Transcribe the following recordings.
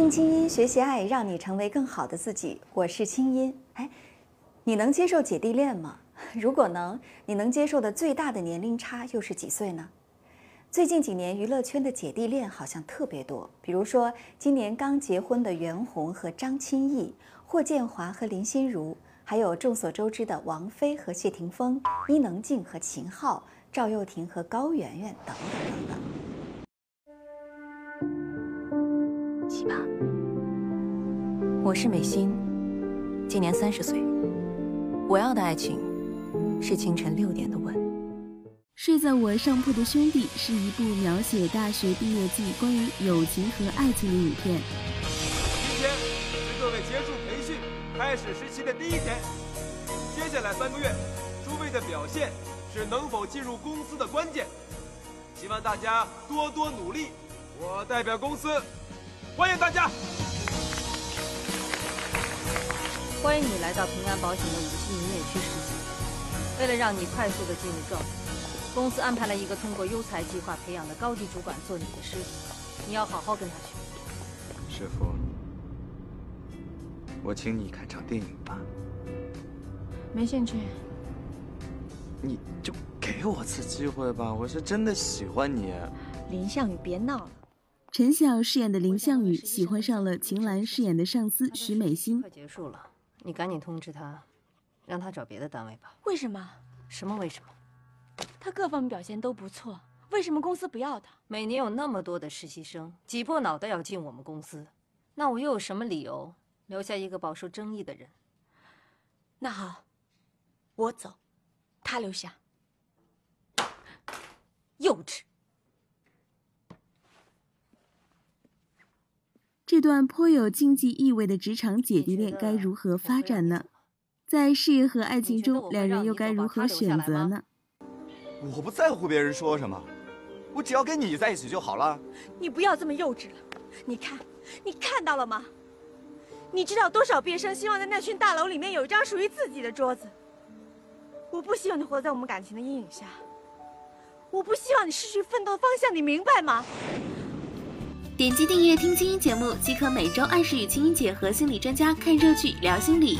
听清音，学习爱，让你成为更好的自己。我是清音。哎，你能接受姐弟恋吗？如果能，你能接受的最大的年龄差又是几岁呢？最近几年娱乐圈的姐弟恋好像特别多，比如说今年刚结婚的袁弘和张歆艺，霍建华和林心如，还有众所周知的王菲和谢霆锋，伊能静和秦昊，赵又廷和高圆圆等等等等。我是美心，今年三十岁。我要的爱情是清晨六点的吻。睡在我上铺的兄弟是一部描写大学毕业季关于友情和爱情的影片。今天是各位结束培训、开始实习的第一天。接下来三个月，诸位的表现是能否进入公司的关键。希望大家多多努力。我代表公司。欢迎大家！欢迎你来到平安保险的无锡营业区实习。为了让你快速的进入状态，公司安排了一个通过优才计划培养的高级主管做你的师傅。你要好好跟他学。师傅，我请你看场电影吧。没兴趣。你就给我次机会吧，我是真的喜欢你。林向宇，别闹了。陈晓饰演的林向宇喜欢上了秦岚饰演的上司徐美心。快结束了，你赶紧通知他，让他找别的单位吧。为什么？什么为什么？他各方面表现都不错，为什么公司不要他？每年有那么多的实习生挤破脑袋要进我们公司，那我又有什么理由留下一个饱受争议的人？那好，我走，他留下。幼稚。这段颇有竞技意味的职场姐弟恋该如何发展呢？在事业和爱情中，两人又该如何选择呢？我不在乎别人说什么，我只要跟你在一起就好了。你不要这么幼稚了。你看，你看到了吗？你知道多少毕业生希望在那群大楼里面有一张属于自己的桌子？我不希望你活在我们感情的阴影下，我不希望你失去奋斗方向，你明白吗？点击订阅听清音节目，即可每周按时与清音姐和心理专家看热剧聊心理。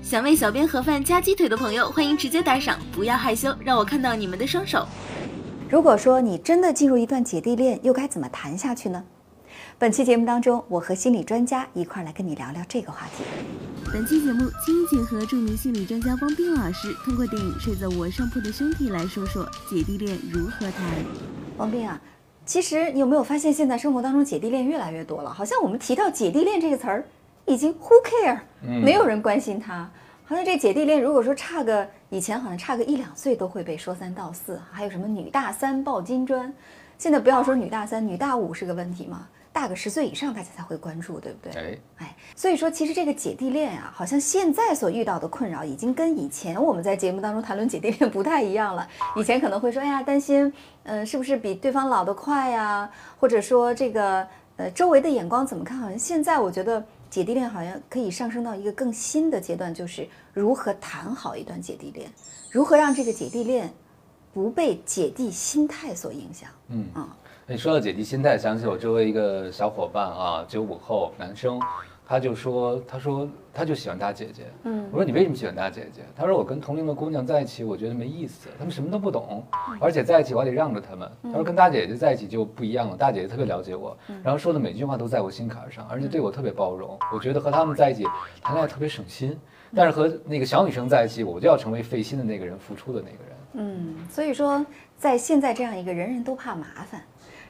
想为小编盒饭加鸡腿的朋友，欢迎直接打赏，不要害羞，让我看到你们的双手。如果说你真的进入一段姐弟恋，又该怎么谈下去呢？本期节目当中，我和心理专家一块来跟你聊聊这个话题。本期节目，清音姐和著名心理专家汪冰老师通过电影《睡在我上铺的兄弟》来说说姐弟恋如何谈。汪冰啊。其实你有没有发现，现在生活当中姐弟恋越来越多了？好像我们提到姐弟恋这个词儿，已经 who care，没有人关心他。好像这姐弟恋，如果说差个以前好像差个一两岁都会被说三道四，还有什么女大三抱金砖，现在不要说女大三，女大五是个问题吗？大个十岁以上，大家才会关注，对不对？哎哎，所以说其实这个姐弟恋啊，好像现在所遇到的困扰，已经跟以前我们在节目当中谈论姐弟恋不太一样了。以前可能会说，哎呀，担心，嗯，是不是比对方老得快呀？或者说这个，呃，周围的眼光怎么看？好像现在我觉得姐弟恋好像可以上升到一个更新的阶段，就是如何谈好一段姐弟恋，如何让这个姐弟恋不被姐弟心态所影响。嗯啊。你说到姐弟心态，想起我周围一个小伙伴啊，九五后男生，他就说，他说他就喜欢大姐姐。嗯，我说你为什么喜欢大姐姐？他说我跟同龄的姑娘在一起，我觉得没意思，他们什么都不懂，而且在一起我还得让着他们。他说跟大姐姐在一起就不一样了，大姐姐特别了解我，然后说的每句话都在我心坎上，而且对我特别包容。我觉得和他们在一起谈恋爱特别省心，但是和那个小女生在一起，我就要成为费心的那个人，付出的那个人。嗯，所以说在现在这样一个人人都怕麻烦。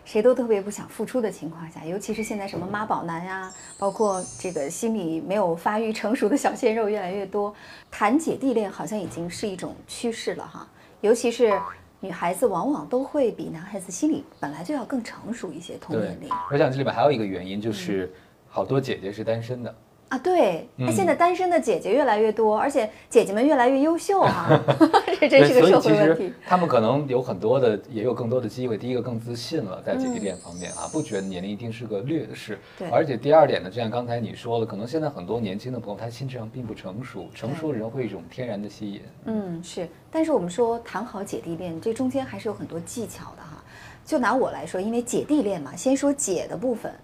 谁都特别不想付出的情况下，尤其是现在什么妈宝男呀，包括这个心理没有发育成熟的小鲜肉越来越多，谈姐弟恋好像已经是一种趋势了哈。尤其是女孩子往往都会比男孩子心理本来就要更成熟一些，同年龄。我想这里面还有一个原因就是，好多姐姐是单身的。啊，对，那现在单身的姐姐越来越多，而且姐姐们越来越优秀啊，这真是个社会问题。他们可能有很多的，也有更多的机会。第一个更自信了，在姐弟恋方面啊，不觉得年龄一定是个劣势。对。而且第二点呢，就像刚才你说的，可能现在很多年轻的朋友，他心智上并不成熟，成熟的人会一种天然的吸引。嗯，是。但是我们说谈好姐弟恋，这中间还是有很多技巧的哈。就拿我来说，因为姐弟恋嘛，先说姐的部分，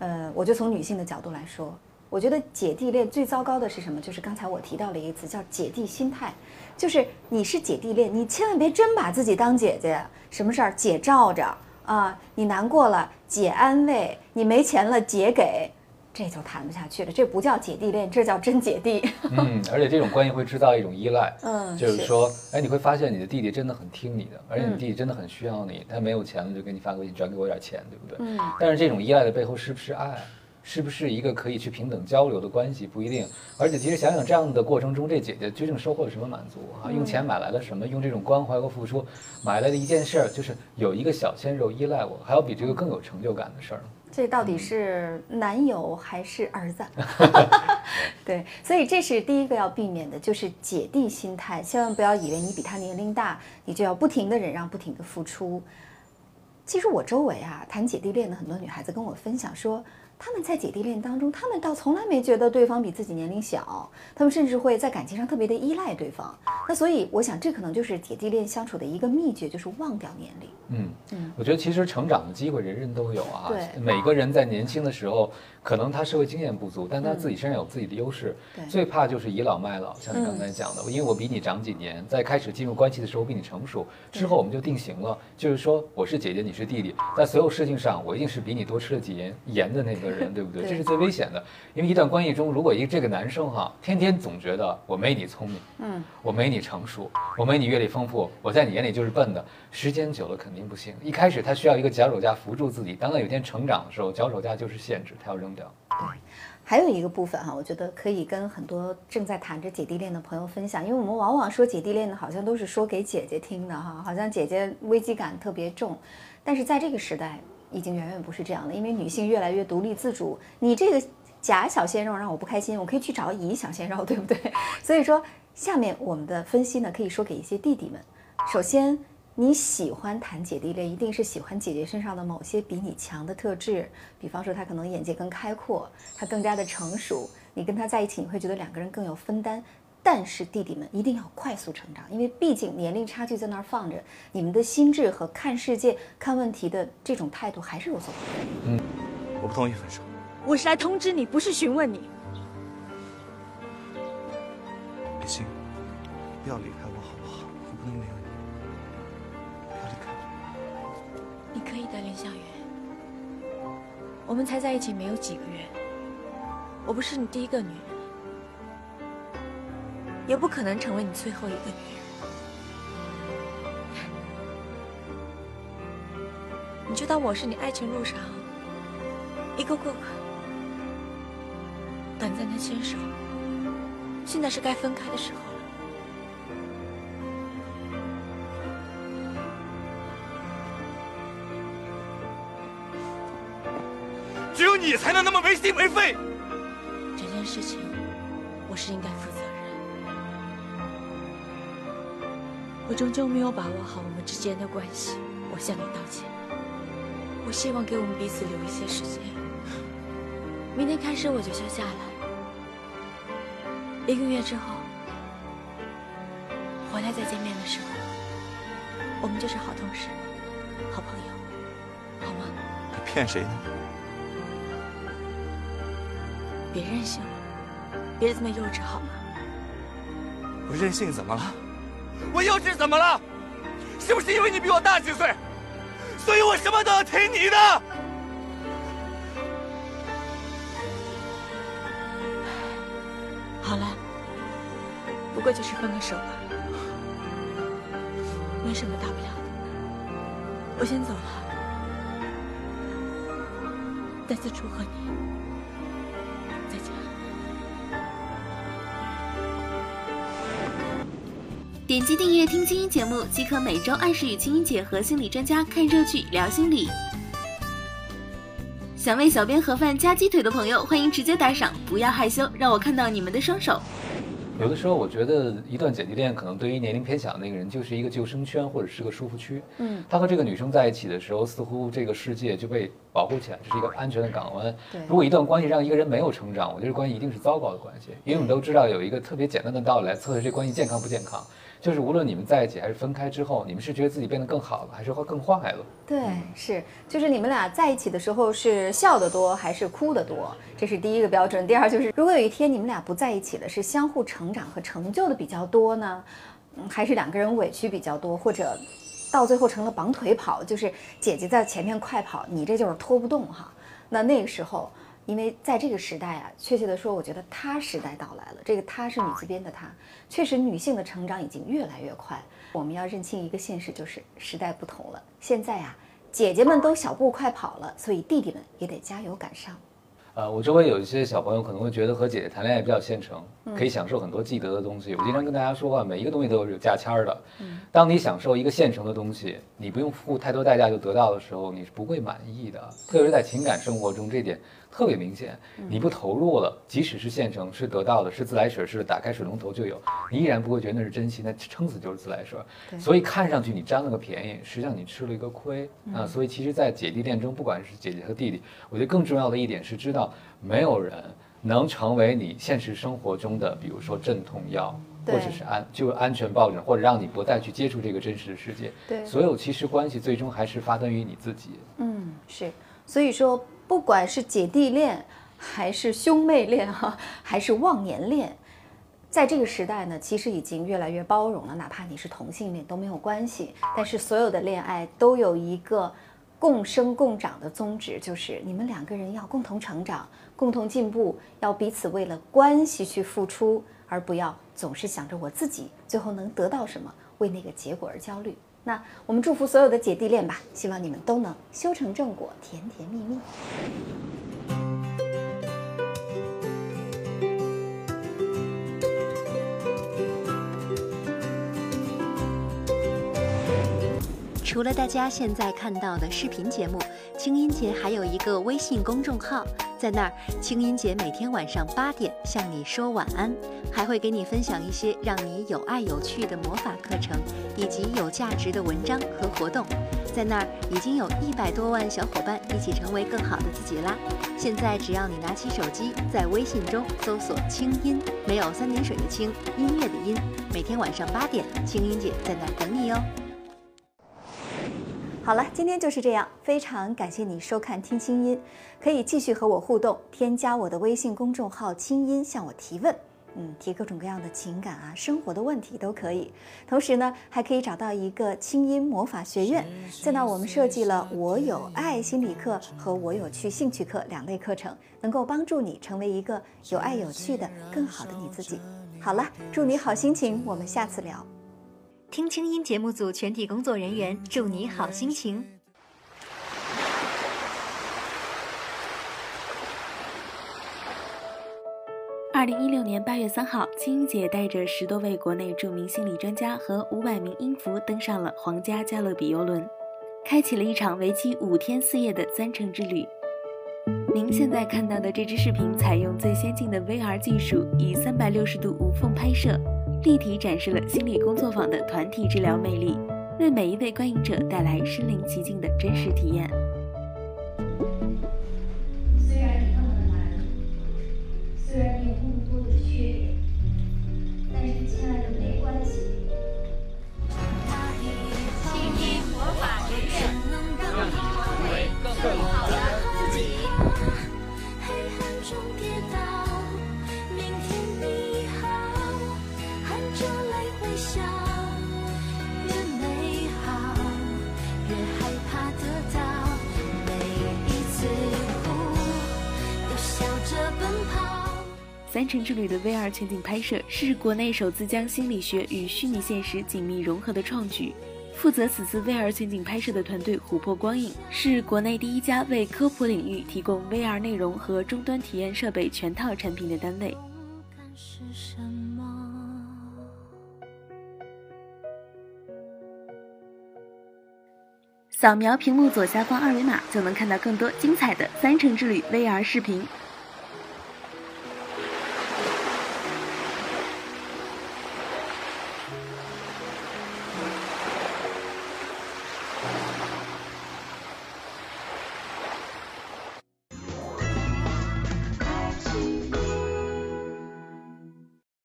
呃，我就从女性的角度来说，我觉得姐弟恋最糟糕的是什么？就是刚才我提到了一个词叫姐弟心态，就是你是姐弟恋，你千万别真把自己当姐姐，什么事儿姐罩着啊，你难过了姐安慰，你没钱了姐给。这就谈不下去了，这不叫姐弟恋，这叫真姐弟。嗯，而且这种关系会制造一种依赖。嗯，就是说，哎，你会发现你的弟弟真的很听你的，而且你弟弟真的很需要你，他没有钱了就给你发个微信，转给我点钱，对不对？嗯。但是这种依赖的背后是不是爱？是不是一个可以去平等交流的关系？不一定。而且其实想想这样的过程中，这姐姐究竟收获了什么满足啊？用钱买来了什么？用这种关怀和付出买来的一件事儿，就是有一个小鲜肉依赖我，还有比这个更有成就感的事儿这到底是男友还是儿子？对，所以这是第一个要避免的，就是姐弟心态。千万不要以为你比他年龄大，你就要不停的忍让，不停的付出。其实我周围啊，谈姐弟恋的很多女孩子跟我分享说。他们在姐弟恋当中，他们倒从来没觉得对方比自己年龄小，他们甚至会在感情上特别的依赖对方。那所以，我想这可能就是姐弟恋相处的一个秘诀，就是忘掉年龄。嗯嗯，我觉得其实成长的机会人人都有啊。对，每个人在年轻的时候，可能他社会经验不足，但他自己身上有自己的优势。对，最怕就是倚老卖老，像你刚才讲的，因为我比你长几年，在开始进入关系的时候比你成熟，之后我们就定型了，就是说我是姐姐，你是弟弟，在所有事情上我一定是比你多吃了几年盐的那个人，对不对？这是最危险的，因为一段关系中，如果一这个男生哈，天天总觉得我没你聪明，嗯，我没你成熟，我没你阅历丰富，我在你眼里就是笨的，时间久了肯定不行。一开始他需要一个脚手架扶住自己，当他有一天成长的时候，脚手架就是限制，他要扔掉。对，还有一个部分哈，我觉得可以跟很多正在谈着姐弟恋的朋友分享，因为我们往往说姐弟恋的，好像都是说给姐姐听的哈，好像姐姐危机感特别重，但是在这个时代。已经远远不是这样的，因为女性越来越独立自主。你这个假小鲜肉让我不开心，我可以去找乙小鲜肉，对不对？所以说，下面我们的分析呢，可以说给一些弟弟们。首先，你喜欢谈姐弟恋，一定是喜欢姐姐身上的某些比你强的特质，比方说她可能眼界更开阔，她更加的成熟，你跟她在一起，你会觉得两个人更有分担。但是弟弟们一定要快速成长，因为毕竟年龄差距在那儿放着，你们的心智和看世界、看问题的这种态度还是有所不同。嗯，我不同意分手。我是来通知你，不是询问你。美心，不要离开我好不好？我不能没有你。不要离开我。你可以的，林向远。我们才在一起没有几个月，我不是你第一个女人。也不可能成为你最后一个女人。你就当我是你爱情路上一个过客，短暂的牵手。现在是该分开的时候了。只有你才能那么没心没肺。这件事情，我是应该负责。我终究没有把握好我们之间的关系，我向你道歉。我希望给我们彼此留一些时间。明天开始我就休假了，一个月之后回来再见面的时候，我们就是好同事、好朋友，好吗？你骗谁呢？别任性了，别这么幼稚好吗？我任性怎么了？我幼稚怎么了？是不是因为你比我大几岁，所以我什么都要听你的？好了，不过就是分个手吧，没什么大不了的。我先走了，再次祝贺你。点击订阅听清音节目，即可每周按时与清音姐和心理专家看热剧聊心理。想为小编盒饭加鸡腿的朋友，欢迎直接打赏，不要害羞，让我看到你们的双手。有的时候，我觉得一段姐弟恋可能对于年龄偏小的那个人就是一个救生圈或者是个舒服区。嗯，他和这个女生在一起的时候，似乎这个世界就被。保护起来，这是一个安全的港湾。对如果一段关系让一个人没有成长，我觉得关系一定是糟糕的关系。因为我们都知道有一个特别简单的道理来测试这关系健康不健康，就是无论你们在一起还是分开之后，你们是觉得自己变得更好了，还是会更坏了？对，是，就是你们俩在一起的时候是笑得多还是哭得多，这是第一个标准。第二就是，如果有一天你们俩不在一起了，是相互成长和成就的比较多呢，嗯，还是两个人委屈比较多，或者到最后成了绑腿跑，就是姐姐在前面快跑，你这就是拖不动哈。那那个时候，因为在这个时代啊，确切的说，我觉得她时代到来了，这个她是女字边的她，确实女性的成长已经越来越快。我们要认清一个现实，就是时代不同了。现在啊，姐姐们都小步快跑了，所以弟弟们也得加油赶上。呃，我周围有一些小朋友可能会觉得和姐姐谈恋爱比较现成，可以享受很多既得的东西。我经常跟大家说啊，每一个东西都是有价签儿的。当你享受一个现成的东西，你不用付太多代价就得到的时候，你是不会满意的。特别是在情感生活中，这点特别明显。你不投入了，即使是现成，是得到的，是自来水似的，打开水龙头就有，你依然不会觉得那是珍惜，那撑死就是自来水。所以看上去你占了个便宜，实际上你吃了一个亏啊。所以其实，在姐弟恋中，不管是姐姐和弟弟，我觉得更重要的一点是知道，没有人能成为你现实生活中的，比如说镇痛药。或者是安就是安全抱枕，或者让你不再去接触这个真实的世界。对所有其实关系最终还是发端于你自己。嗯，是，所以说，不管是姐弟恋，还是兄妹恋哈、还是忘年恋，在这个时代呢，其实已经越来越包容了，哪怕你是同性恋都没有关系。但是所有的恋爱都有一个共生共长的宗旨，就是你们两个人要共同成长、共同进步，要彼此为了关系去付出，而不要总是想着我自己最后能得到什么，为那个结果而焦虑。那我们祝福所有的姐弟恋吧，希望你们都能修成正果，甜甜蜜蜜。除了大家现在看到的视频节目，清音姐还有一个微信公众号，在那儿，清音姐每天晚上八点向你说晚安，还会给你分享一些让你有爱有趣的魔法课程，以及有价值的文章和活动。在那儿已经有一百多万小伙伴一起成为更好的自己啦！现在只要你拿起手机，在微信中搜索“清音”，没有三点水的清，音乐的音。每天晚上八点，清音姐在那儿等你哦。好了，今天就是这样，非常感谢你收看《听清音》，可以继续和我互动，添加我的微信公众号“清音”向我提问，嗯，提各种各样的情感啊、生活的问题都可以。同时呢，还可以找到一个清音魔法学院，在那儿我们设计了“我有爱”心理课和“我有趣”兴趣课两类课程，能够帮助你成为一个有爱有趣的、更好的你自己。好了，祝你好心情，我们下次聊。听清音节目组全体工作人员祝你好心情。二零一六年八月三号，青音姐带着十多位国内著名心理专家和五百名音符登上了皇家加勒比游轮，开启了一场为期五天四夜的三城之旅。您现在看到的这支视频采用最先进的 VR 技术，以三百六十度无缝拍摄，立体展示了心理工作坊的团体治疗魅力，为每一位观影者带来身临其境的真实体验。三城之旅的 VR 全景拍摄是国内首次将心理学与虚拟现实紧密融合的创举。负责此次 VR 全景拍摄的团队琥珀光影是国内第一家为科普领域提供 VR 内容和终端体验设备全套产品的单位。是什么？扫描屏幕左下方二维码，就能看到更多精彩的三城之旅 VR 视频。